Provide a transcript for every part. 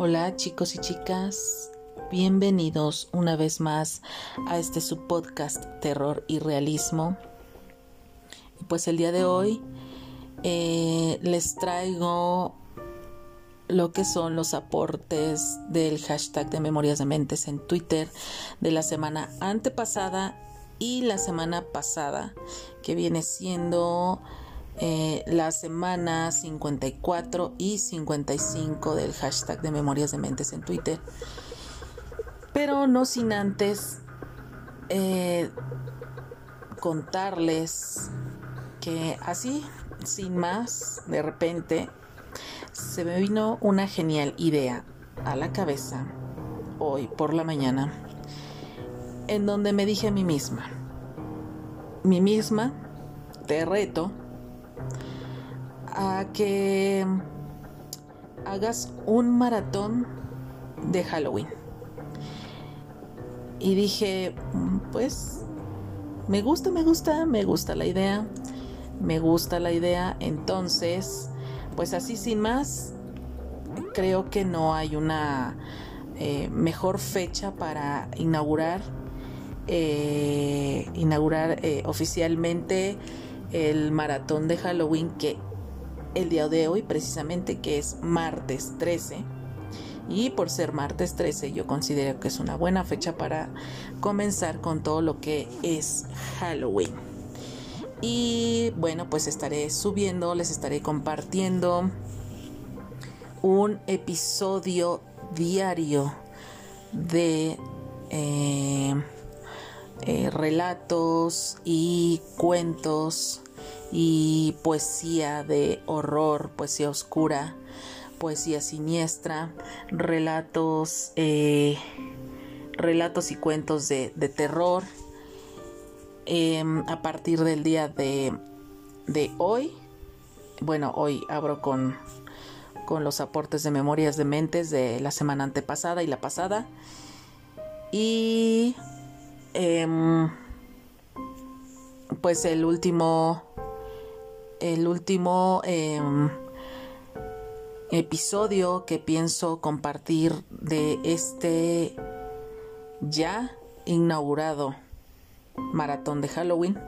Hola chicos y chicas, bienvenidos una vez más a este subpodcast Terror y Realismo. Pues el día de hoy eh, les traigo lo que son los aportes del hashtag de Memorias de Mentes en Twitter de la semana antepasada y la semana pasada, que viene siendo eh, la semana 54 y 55 del hashtag de Memorias de Mentes en Twitter. Pero no sin antes eh, contarles que así, sin más, de repente, se me vino una genial idea a la cabeza hoy por la mañana, en donde me dije a mí misma, mí misma, te reto a que hagas un maratón de Halloween. Y dije, pues, me gusta, me gusta, me gusta la idea, me gusta la idea, entonces, pues así sin más, creo que no hay una eh, mejor fecha para inaugurar, eh, inaugurar eh, oficialmente el maratón de Halloween que el día de hoy precisamente que es martes 13 y por ser martes 13 yo considero que es una buena fecha para comenzar con todo lo que es Halloween. Y bueno, pues estaré subiendo, les estaré compartiendo un episodio diario de eh, eh, relatos y cuentos y poesía de horror, poesía oscura, poesía siniestra, relatos, eh, relatos y cuentos de, terror. Em, a partir del día de, de, hoy, bueno, hoy abro con, con los aportes de memorias de mentes de la semana antepasada y la pasada. Y em, pues el último el último em, episodio que pienso compartir de este ya inaugurado maratón de Halloween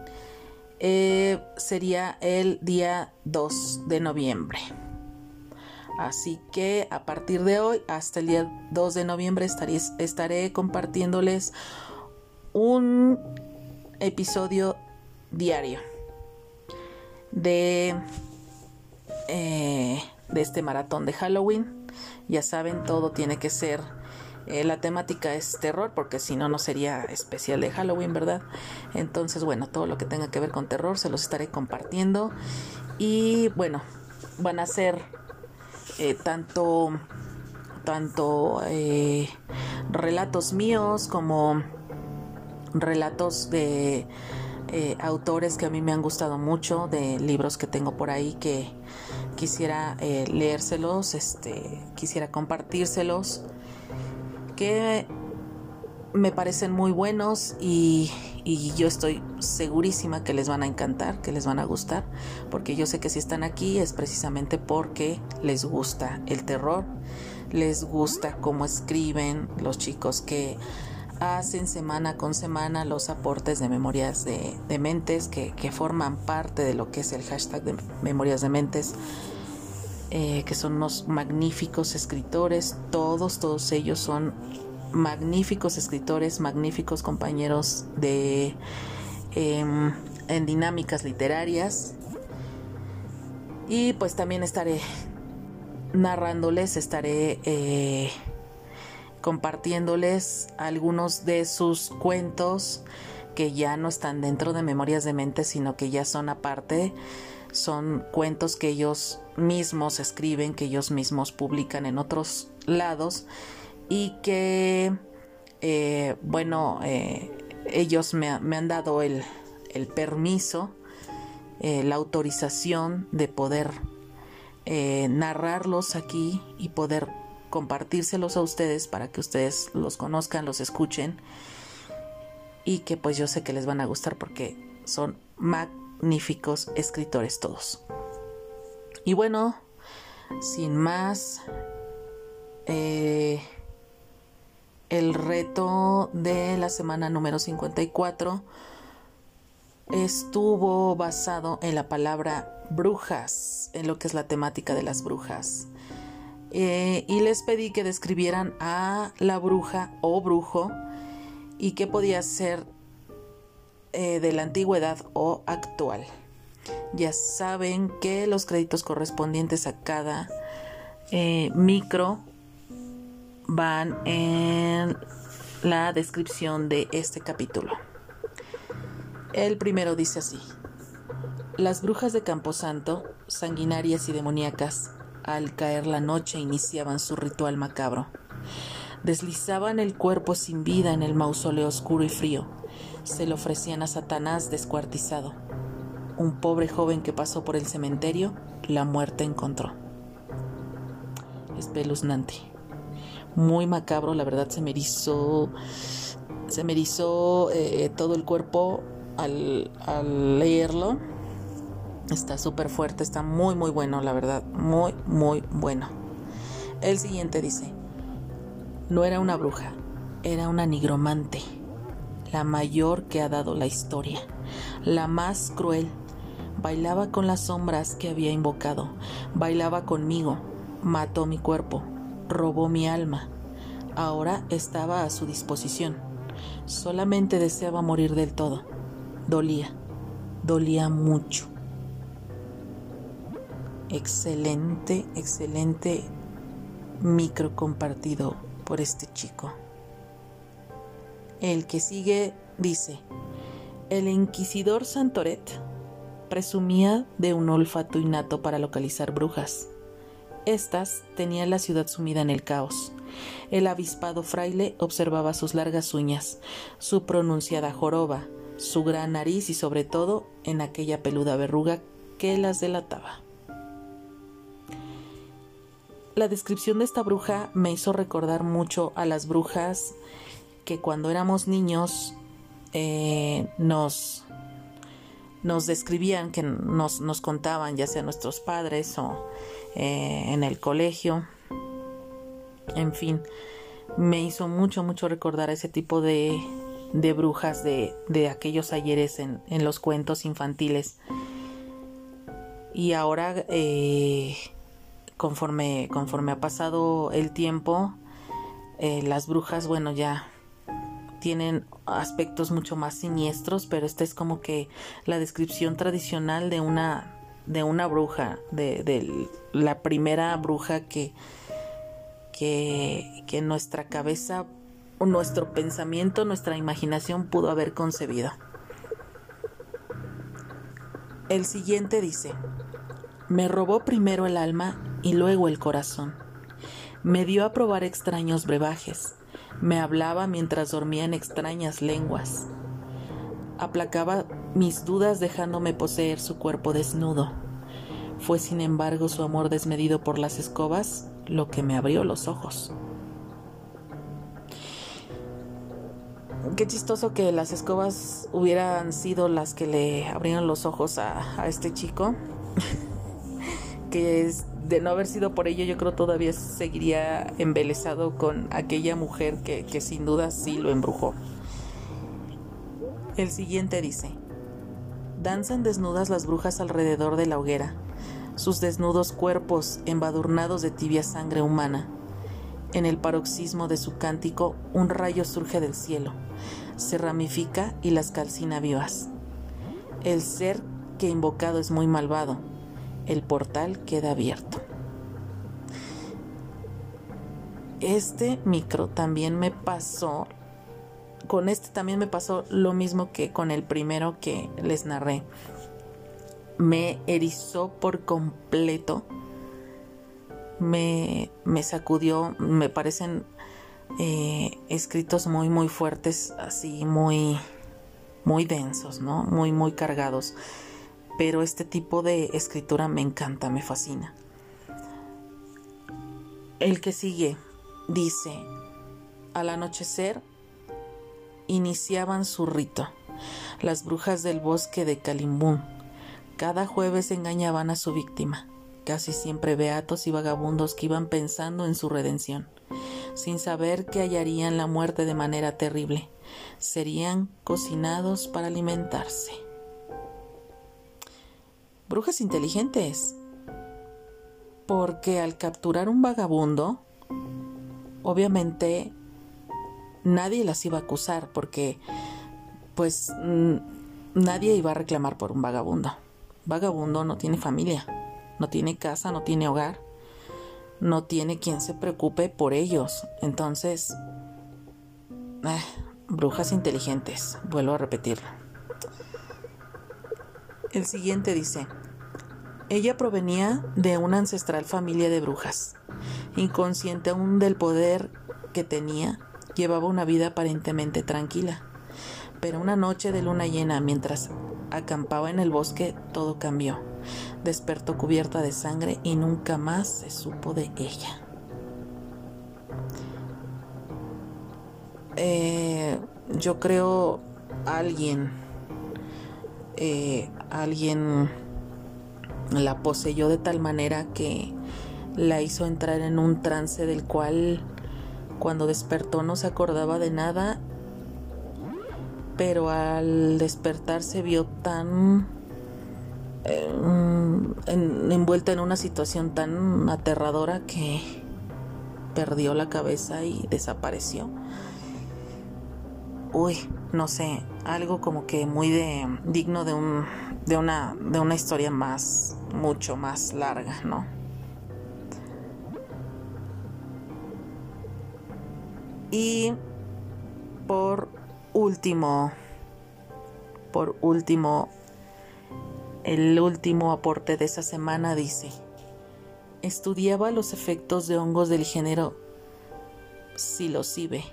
eh, sería el día 2 de noviembre. Así que a partir de hoy hasta el día 2 de noviembre estaré, estaré compartiéndoles un episodio diario de, eh, de este maratón de Halloween. Ya saben, todo tiene que ser... Eh, la temática es terror porque si no, no sería especial de Halloween, ¿verdad? Entonces, bueno, todo lo que tenga que ver con terror se los estaré compartiendo. Y bueno, van a ser eh, tanto, tanto relatos míos como relatos de eh, autores que a mí me han gustado mucho, de libros que tengo por ahí que quisiera eh, leérselos, este, quisiera compartírselos, que me parecen muy buenos y, y, yo estoy segurísima que les van a encantar, que les van a gustar, porque yo sé que si están aquí es precisamente porque les gusta el terror, les gusta cómo escriben los chicos que hacen semana con semana los aportes de memorias de, mentes que, forman parte de lo que es el hashtag de memorias de mentes, eh, que son unos magníficos escritores, todos, todos ellos son magníficos escritores, magníficos compañeros de em, en dinámicas literarias. Y pues también estaré narrándoles, estaré eh, compartiéndoles algunos de sus cuentos que ya no están dentro de Memorias de Mente, sino que ya son aparte. Son cuentos que ellos mismos escriben, que ellos mismos publican en otros lados y que, eh, bueno, eh, ellos me, han dado el, permiso, eh, la autorización de poder narrarlos aquí y poder compartírselos a ustedes para que ustedes los conozcan, los escuchen y que pues yo sé que les van a gustar porque son magníficos escritores todos. Y bueno, sin más, eh, el reto de la semana número 54 estuvo basado en la palabra brujas, en lo que es la temática de las brujas. Eh, y les pedí que describieran a la bruja o brujo y qué podía ser eh, de la antigüedad o actual. Ya saben que los créditos correspondientes a cada eh, micro van en la descripción de este capítulo. El primero dice así. Las brujas de Camposanto, sanguinarias y demoníacas, al caer la noche iniciaban su ritual macabro. Deslizaban el cuerpo sin vida en el mausoleo oscuro y frío. Se lo ofrecían a Satanás descuartizado. Un pobre joven que pasó por el cementerio, la muerte encontró. Espeluznante. Muy macabro, la verdad se me erizó. Se me erizó eh, todo el cuerpo al, al leerlo Está súper fuerte, está muy, muy bueno, la verdad. Muy, muy bueno. El siguiente dice, no era una bruja, era una nigromante, la mayor que ha dado la historia, la más cruel. Bailaba con las sombras que había invocado, bailaba conmigo, mató mi cuerpo, robó mi alma. Ahora estaba a su disposición. Solamente deseaba morir del todo. Dolía, dolía mucho excelente, excelente micro compartido por este chico. El que sigue dice, el inquisidor Santoret presumía de un olfato innato para localizar brujas. Estas tenían la ciudad sumida en el caos. El avispado fraile observaba sus largas uñas, su pronunciada joroba, su gran nariz y sobre todo en aquella peluda verruga que las delataba. La descripción de esta bruja me hizo recordar mucho a las brujas que cuando éramos niños eh, nos, nos describían, que nos, nos, contaban, ya sea nuestros padres o eh, en el colegio. En fin, me hizo mucho, mucho recordar ese tipo de, de brujas de, de aquellos ayeres en, en, los cuentos infantiles. Y ahora eh, conforme, conforme ha pasado el tiempo, eh, las brujas, bueno, ya tienen aspectos mucho más siniestros, pero esta es como que la descripción tradicional de una de una bruja, de, la primera bruja que, que, que nuestra cabeza, nuestro pensamiento, nuestra imaginación pudo haber concebido. El siguiente dice, me robó primero el alma y luego el corazón. Me dio a probar extraños brebajes. Me hablaba mientras dormía en extrañas lenguas. Aplacaba mis dudas dejándome poseer su cuerpo desnudo. Fue sin embargo su amor desmedido por las escobas lo que me abrió los ojos. Qué chistoso que las escobas hubieran sido las que le abrieron los ojos a, a este chico. que de no haber sido por ello yo creo todavía seguiría embelesado con aquella mujer que, que sin duda sí lo embrujó. El siguiente dice, danzan desnudas las brujas alrededor de la hoguera, sus desnudos cuerpos embadurnados de tibia sangre humana. En el paroxismo de su cántico, un rayo surge del cielo, se ramifica y las calcina vivas. El ser que invocado es muy malvado, el portal queda abierto. Este micro también me pasó, con este también me pasó lo mismo que con el primero que les narré. Me erizó por completo, me, me sacudió, me parecen eh, escritos muy, muy fuertes, así, muy, muy densos, ¿no? Muy, muy cargados pero este tipo de escritura me encanta, me fascina. El que sigue dice, al anochecer iniciaban su rito. Las brujas del bosque de Kalimbún cada jueves engañaban a su víctima. casi siempre beatos y vagabundos que iban pensando en su redención, sin saber que hallarían la muerte de manera terrible. Serían cocinados para alimentarse. Brujas inteligentes, porque al capturar un vagabundo, obviamente nadie las iba a acusar, porque pues nadie iba a reclamar por un vagabundo. Vagabundo no tiene familia, no tiene casa, no tiene hogar, no tiene quien se preocupe por ellos. Entonces, eh, brujas inteligentes, vuelvo a repetirlo. El siguiente dice, ella provenía de una ancestral familia de brujas. Inconsciente aún del poder que tenía, llevaba una vida aparentemente tranquila. Pero una noche de luna llena, mientras acampaba en el bosque, todo cambió. Despertó cubierta de sangre y nunca más se supo de ella. Eh, yo creo alguien, eh, alguien la poseyó de tal manera que la hizo entrar en un trance del cual cuando despertó no se acordaba de nada pero al despertar se vio tan eh, envuelta en una situación tan aterradora que perdió la cabeza y desapareció. Uy, no sé, algo como que muy de digno de un de una de una historia más mucho más larga, ¿no? Y por último, por último, el último aporte de esa semana dice, estudiaba los efectos de hongos del género psilocibe.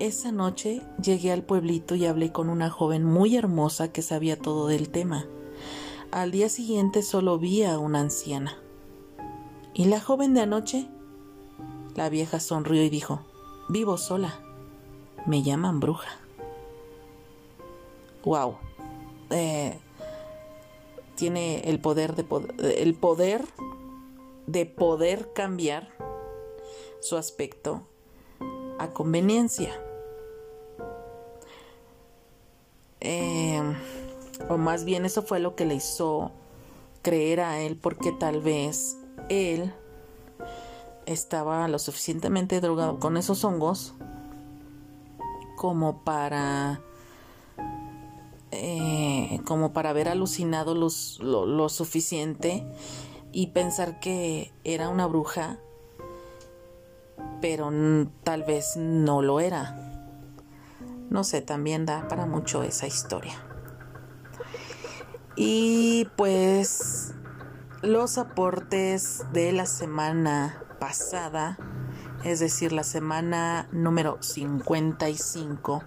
Esa noche llegué al pueblito y hablé con una joven muy hermosa que sabía todo del tema. Al día siguiente solo vi a una anciana. ¿Y la joven de anoche? La vieja sonrió y dijo, vivo sola me llaman bruja. Wow. Eh, tiene el poder de el poder de poder cambiar su aspecto a conveniencia. Eh, o más bien eso fue lo que le hizo creer a él porque tal vez él estaba lo suficientemente drogado con esos hongos como para eh, como para haber alucinado lo, suficiente y pensar que era una bruja, pero tal vez no lo era. No sé, también da para mucho esa historia. Y pues los aportes de la semana pasada es decir, la semana número 55,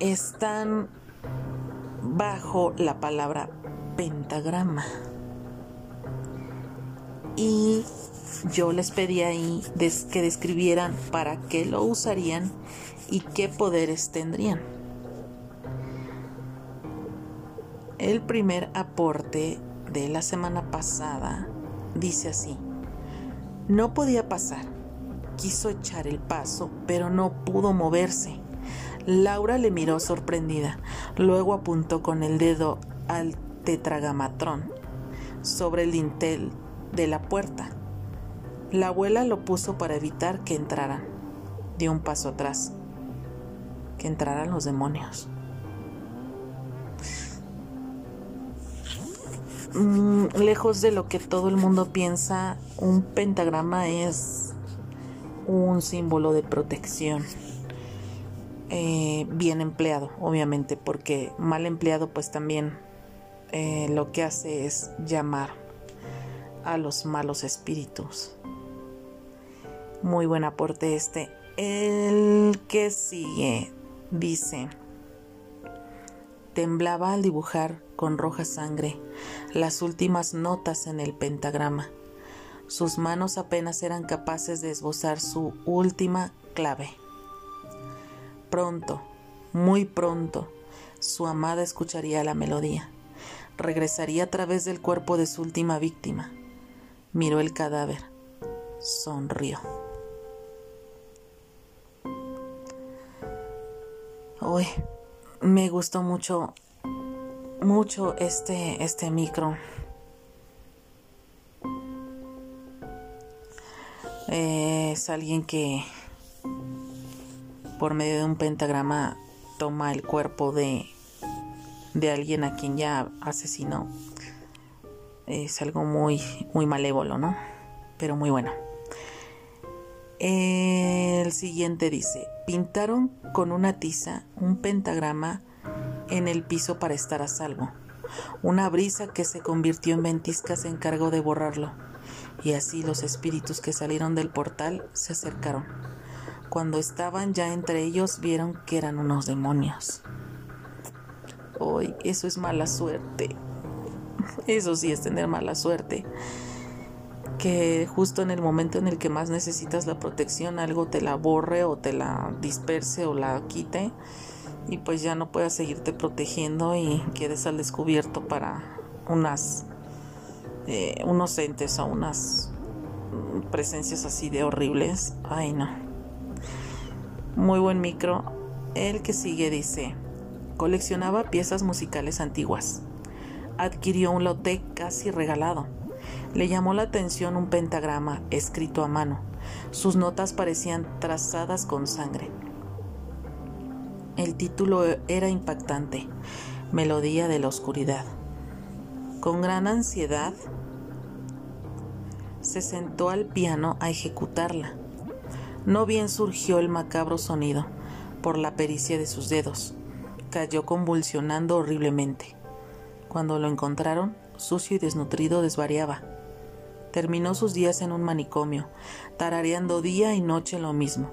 están bajo la palabra pentagrama. Y yo les pedí ahí que describieran para qué lo usarían y qué poderes tendrían. El primer aporte de la semana pasada dice así. No podía pasar. Quiso echar el paso, pero no pudo moverse. Laura le miró sorprendida. Luego apuntó con el dedo al tetragamatrón sobre el dintel de la puerta. La abuela lo puso para evitar que entraran. Dio un paso atrás. Que entraran los demonios. Mm, lejos de lo que todo el mundo piensa, un pentagrama es un símbolo de protección. Eh, bien empleado, obviamente, porque mal empleado pues también eh, lo que hace es llamar a los malos espíritus. Muy buen aporte este. El que sigue dice, temblaba al dibujar con roja sangre las últimas notas en el pentagrama. Sus manos apenas eran capaces de esbozar su última clave. Pronto, muy pronto, su amada escucharía la melodía. regresaría a través del cuerpo de su última víctima. Miró el cadáver. Sonrió. Uy, me gustó mucho, mucho este, este micro. es alguien que por medio de un pentagrama toma el cuerpo de, de alguien a quien ya asesinó. Es algo muy, muy malévolo, ¿no? Pero muy bueno. El siguiente dice, pintaron con una tiza un pentagrama en el piso para estar a salvo. Una brisa que se convirtió en ventisca se encargó de borrarlo, y así los espíritus que salieron del portal se acercaron. Cuando estaban ya entre ellos vieron que eran unos demonios. Hoy eso es mala suerte. Eso sí es tener mala suerte que justo en el momento en el que más necesitas la protección algo te la borre o te la disperse o la quite y pues ya no puedas seguirte protegiendo y quedes al descubierto para unas eh, unos entes o unas presencias así de horribles. Ay no. Muy buen micro. El que sigue dice coleccionaba piezas musicales antiguas. Adquirió un lote casi regalado le llamó la atención un pentagrama escrito a mano. Sus notas parecían trazadas con sangre. El título era impactante, Melodía de la Oscuridad. Con gran ansiedad, se sentó al piano a ejecutarla. No bien surgió el macabro sonido por la pericia de sus dedos. Cayó convulsionando horriblemente. Cuando lo encontraron, sucio y desnutrido, desvariaba. Terminó sus días en un manicomio, tarareando día y noche lo mismo.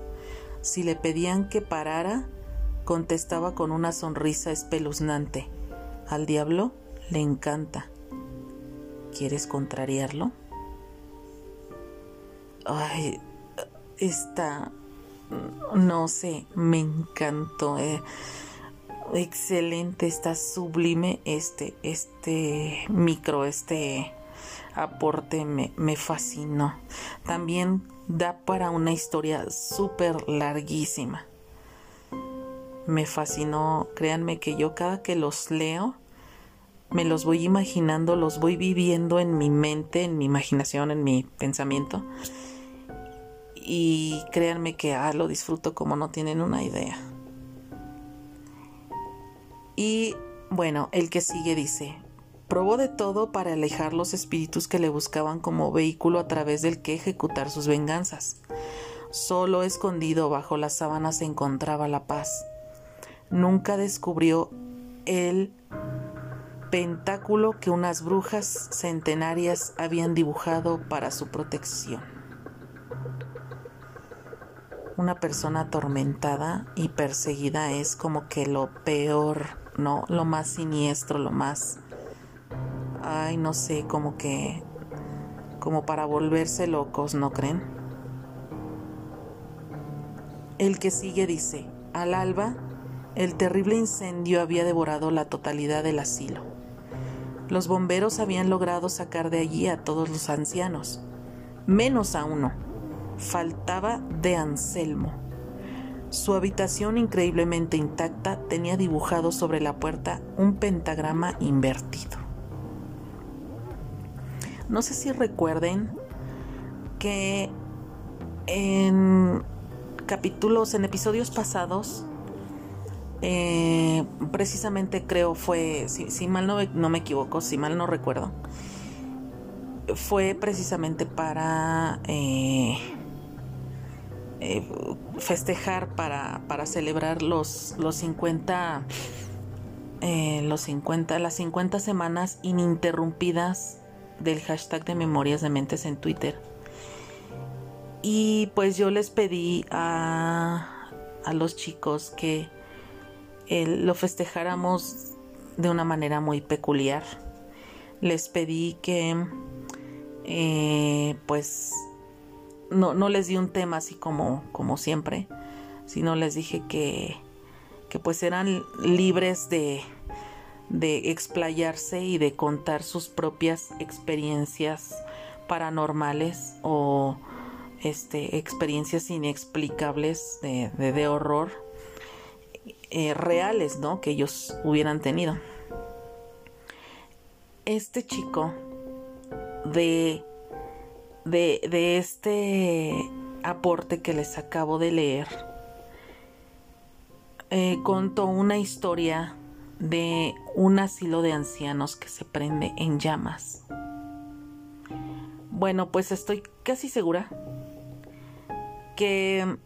Si le pedían que parara, contestaba con una sonrisa espeluznante. Al diablo le encanta. ¿Quieres contrariarlo? Ay, esta... No sé, me encantó. Eh. Excelente, está sublime este, este micro, este aporte me, me fascinó. También da para una historia súper larguísima. Me fascinó, créanme que yo cada que los leo, me los voy imaginando, los voy viviendo en mi mente, en mi imaginación, en mi pensamiento. Y créanme que ah, lo disfruto como no tienen una idea. Y bueno, el que sigue dice, Probó de todo para alejar los espíritus que le buscaban como vehículo a través del que ejecutar sus venganzas. Solo escondido bajo las sábanas se encontraba la paz. Nunca descubrió el pentáculo que unas brujas centenarias habían dibujado para su protección. Una persona atormentada y perseguida es como que lo peor, ¿no? Lo más siniestro, lo más ay, no sé, como que, como para volverse locos, ¿no creen? El que sigue dice, al alba, el terrible incendio había devorado la totalidad del asilo. Los bomberos habían logrado sacar de allí a todos los ancianos, menos a uno. Faltaba de Anselmo. Su habitación increíblemente intacta tenía dibujado sobre la puerta un pentagrama invertido. No sé si recuerden que en capítulos, en episodios pasados, eh, precisamente creo fue, si, mal no, me equivoco, si mal no recuerdo, fue precisamente para eh, eh, festejar, para, para, celebrar los, los 50, los 50, las 50 semanas ininterrumpidas del hashtag de Memorias de Mentes en Twitter. Y pues yo les pedí a, a los chicos que lo festejáramos de una manera muy peculiar. Les pedí que eh, pues no, no, les di un tema así como, como siempre, sino les dije que, que pues eran libres de, de explayarse y de contar sus propias experiencias paranormales o este, experiencias inexplicables de, horror eh, reales, ¿no? Que ellos hubieran tenido. Este chico de, de, de este aporte que les acabo de leer, eh, contó una historia de un asilo de ancianos que se prende en llamas. Bueno, pues estoy casi segura que,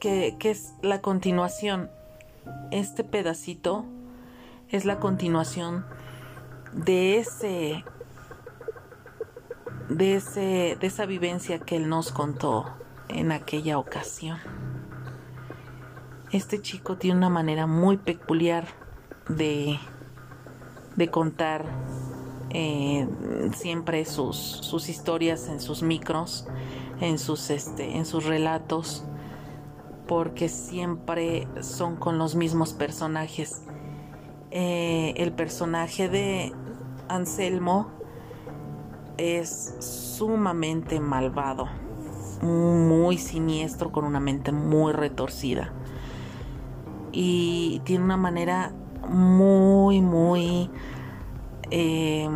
que, es la continuación. Este pedacito es la continuación de ese de ese de esa vivencia que él nos contó en aquella ocasión. Este chico tiene una manera muy peculiar de de contar eh, siempre sus, sus historias en sus micros, en sus este, en sus relatos, porque siempre son con los mismos personajes eh, el personaje de Anselmo es sumamente malvado, muy siniestro, con una mente muy retorcida. Y tiene una manera muy, muy, eh,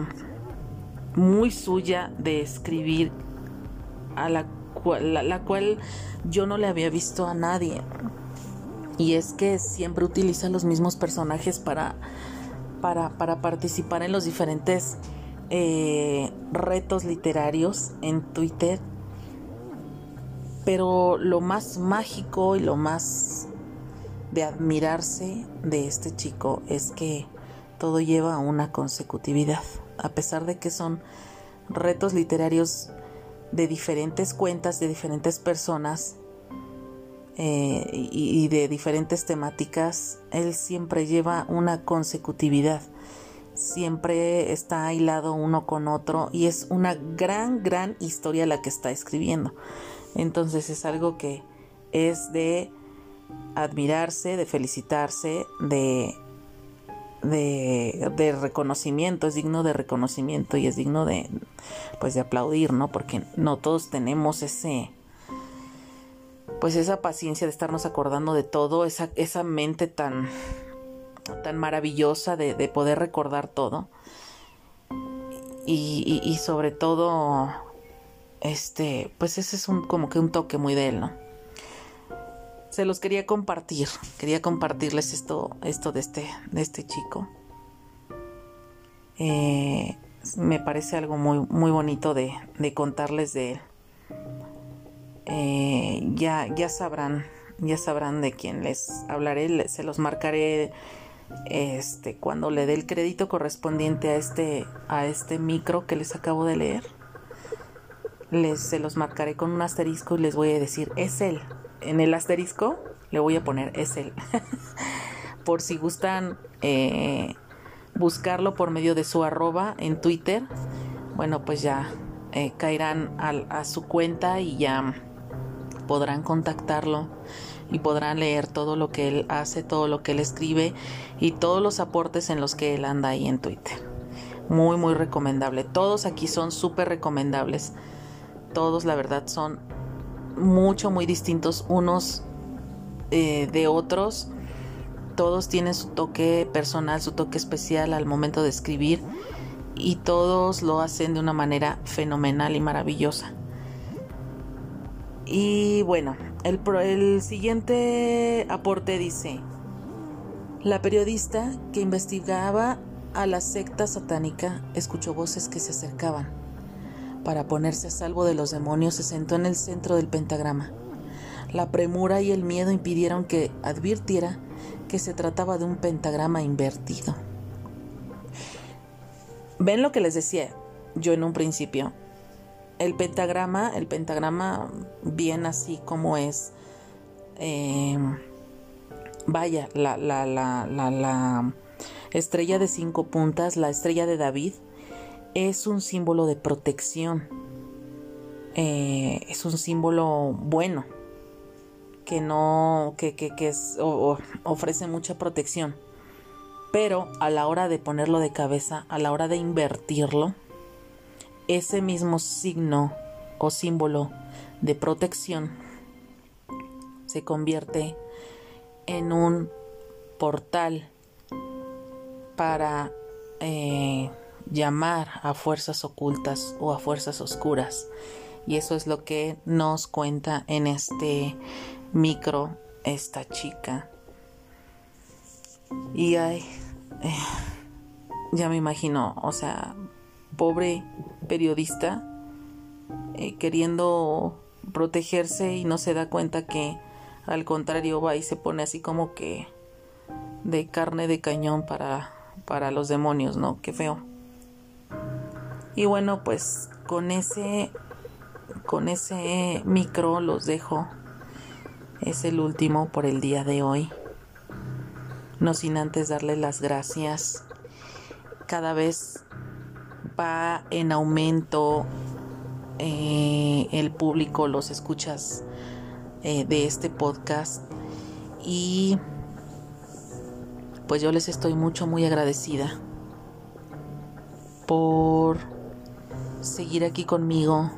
muy suya de escribir a la la cual yo no le había visto a nadie y es que siempre utiliza los mismos personajes para, para, participar en los diferentes eh, retos literarios en Twitter. Pero lo más mágico y lo más de admirarse de este chico es que todo lleva una consecutividad. A pesar de que son retos literarios de diferentes cuentas, de diferentes personas, eh, y, de diferentes temáticas, él siempre lleva una consecutividad, siempre está hilado uno con otro y es una gran, gran historia la que está escribiendo. Entonces es algo que es de admirarse, de felicitarse, de, de, reconocimiento, es digno de reconocimiento y es digno de, pues de aplaudir, ¿no? Porque no todos tenemos ese, pues esa paciencia de estarnos acordando de todo, esa, esa mente tan, tan maravillosa de, poder recordar todo. Y, sobre todo, este, pues ese es un, como que un toque muy de él, ¿no? Se los quería compartir, quería compartirles esto, esto de este, de este chico. Eh, me parece algo muy, muy bonito de, de contarles de él. Eh, ya, ya sabrán, ya sabrán de quién les hablaré, se los marcaré este cuando le dé el crédito correspondiente a este a este micro que les acabo de leer. Les se los marcaré con un asterisco y les voy a decir es él. En el asterisco le voy a poner es él. por si gustan eh, buscarlo por medio de su arroba en Twitter, bueno pues ya eh, caerán a su cuenta y ya podrán contactarlo y podrán leer todo lo que él hace, todo lo que él escribe y todos los aportes en los que él anda ahí en Twitter. Muy, muy recomendable. Todos aquí son súper recomendables. Todos, la verdad, son mucho, muy distintos unos eh, de otros. Todos tienen su toque personal, su toque especial al momento de escribir y todos lo hacen de una manera fenomenal y maravillosa. Y bueno, el, el siguiente aporte dice, la periodista que investigaba a la secta satánica escuchó voces que se acercaban. Para ponerse a salvo de los demonios se sentó en el centro del pentagrama. La premura y el miedo impidieron que advirtiera que se trataba de un pentagrama invertido. ¿Ven lo que les decía yo en un principio? el pentagrama, el pentagrama bien así como es, em, vaya, la, la, la, la, estrella de cinco puntas, la estrella de David, es un símbolo de protección, eh, es un símbolo bueno, que no, que, que, que es, ofrece mucha protección. Pero a la hora de ponerlo de cabeza, a la hora de invertirlo, ese mismo signo o símbolo de protección se convierte en un portal para eh, llamar a fuerzas ocultas o a fuerzas oscuras. Y eso es lo que nos cuenta en este micro esta chica. Y ay, ya me imagino, o sea, pobre periodista eh, queriendo protegerse y no se da cuenta que al contrario va y se pone así como que de carne de cañón para, para los demonios, ¿no? Qué feo. Y bueno, pues con ese con ese micro los dejo. Es el último por el día de hoy. No sin antes darles las gracias. Cada vez va en aumento eh, el público, los escuchas eh, de este podcast y pues yo les estoy mucho, muy agradecida por seguir aquí conmigo,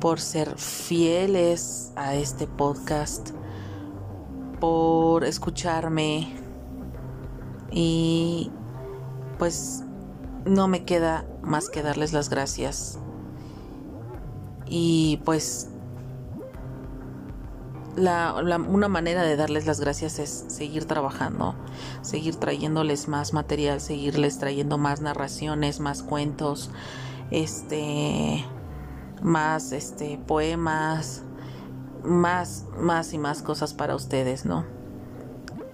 por ser fieles a este podcast, por escucharme y pues no me queda más que darles las gracias. Y pues la, una manera de darles las gracias es seguir trabajando, seguir trayéndoles más material, seguirles trayendo más narraciones, más cuentos, este, más este, poemas, más, más y más cosas para ustedes, ¿no?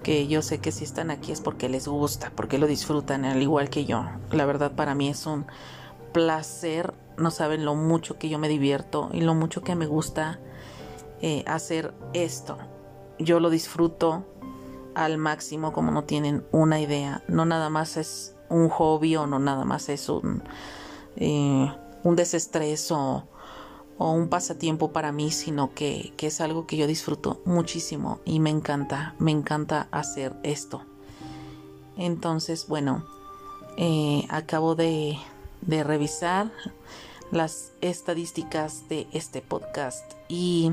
Que yo sé que si están aquí es porque les gusta, porque lo disfrutan, al igual que yo. La verdad para mí es un placer, no saben lo mucho que yo me divierto y lo mucho que me gusta eh, hacer esto. Yo lo disfruto al máximo como no tienen una idea. No nada más es un hobby o no nada más es un, eh, un desestrés o, un pasatiempo para mí, sino que, es algo que yo disfruto muchísimo y me encanta, me encanta hacer esto. Entonces, bueno, eh, acabo de, de revisar las estadísticas de este podcast y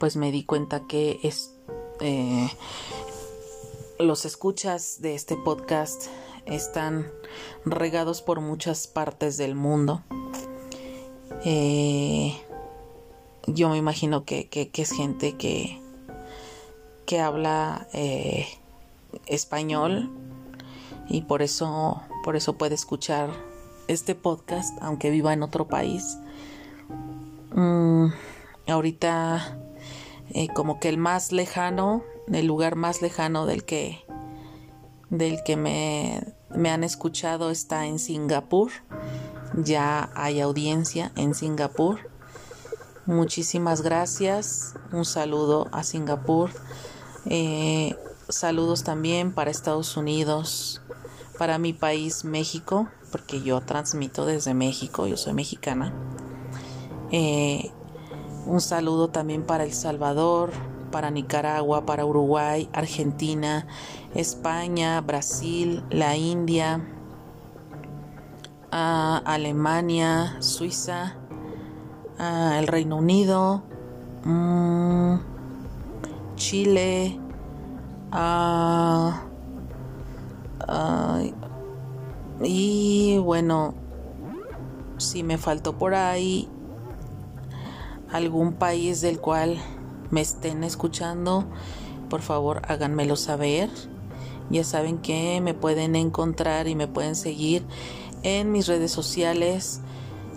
pues me di cuenta que eh, los escuchas de este podcast están regados por muchas partes del mundo. Eh, yo me imagino que, es gente que, que habla eh, español y por eso, por eso puede escuchar este podcast, aunque viva en otro país. Mm, ahorita eh, como que el más lejano, el lugar más lejano del que, del que me, me han escuchado está en Singapur. Ya hay audiencia en Singapur. Muchísimas gracias. Un saludo a Singapur. Eh, saludos también para Estados Unidos, para mi país México, porque yo transmito desde México, yo soy mexicana. Eh, un saludo también para El Salvador, para Nicaragua, para Uruguay, Argentina, España, Brasil, la India, Alemania, Suiza, el Reino Unido, mm, Chile, y bueno, si me faltó por ahí, algún país del cual me estén escuchando, por favor háganmelo saber. Ya saben que me pueden encontrar y me pueden seguir en mis redes sociales.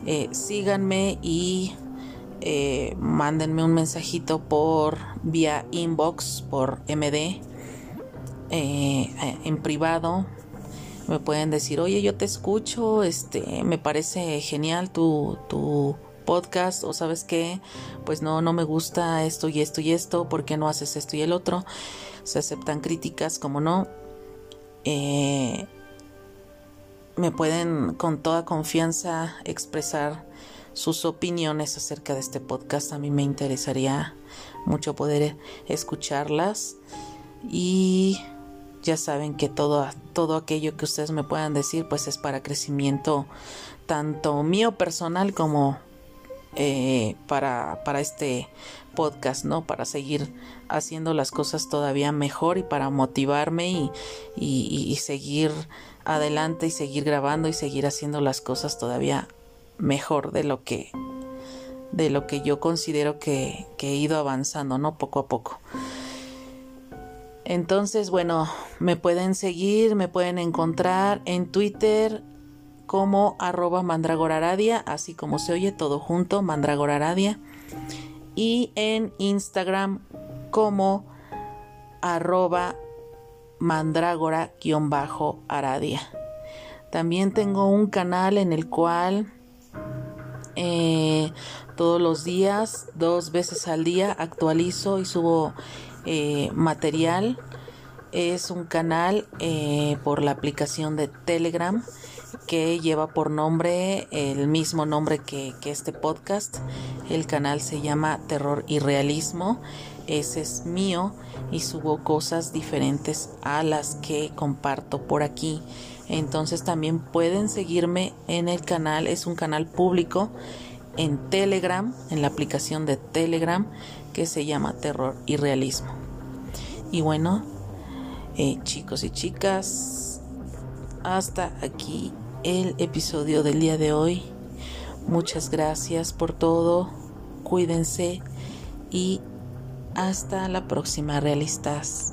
Eh, síganme y eh, mándenme un mensajito por vía inbox, por MD, eh, en privado. Me pueden decir, oye, yo te escucho, este, me parece genial tu, tu podcast o sabes qué, pues no, no me gusta esto y esto y esto, ¿por qué no haces esto y el otro? Se aceptan críticas, como no. Eh, me pueden con toda confianza expresar sus opiniones acerca de este podcast. A mí me interesaría mucho poder escucharlas. Y Ya saben que todo, todo aquello que ustedes me puedan decir pues es para crecimiento tanto mío personal como eh, para, para este podcast, ¿no? Para seguir haciendo las cosas todavía mejor y para motivarme y, y, seguir adelante y seguir grabando y seguir haciendo las cosas todavía mejor de lo que de lo que yo considero que, que he ido avanzando, ¿no? Poco a poco. Entonces, bueno, me pueden seguir, me pueden encontrar en Twitter como arroba mandragoraradia, así como se oye todo junto, mandragoraradia. Y en Instagram como arroba mandragora-aradia. También tengo un canal en el cual eh, todos los días, dos veces al día, actualizo y subo eh, material. Es un canal eh, por la aplicación de Telegram que lleva por nombre el mismo nombre que, este podcast. El canal se llama Terror y Realismo. Ese es mío y subo cosas diferentes a las que comparto por aquí. Entonces también pueden seguirme en el canal. Es un canal público en Telegram, en la aplicación de Telegram que se llama Terror y Realismo. Y bueno, eh, chicos y chicas, hasta aquí el episodio del día de hoy. Muchas gracias por todo. Cuídense y hasta la próxima, realistas.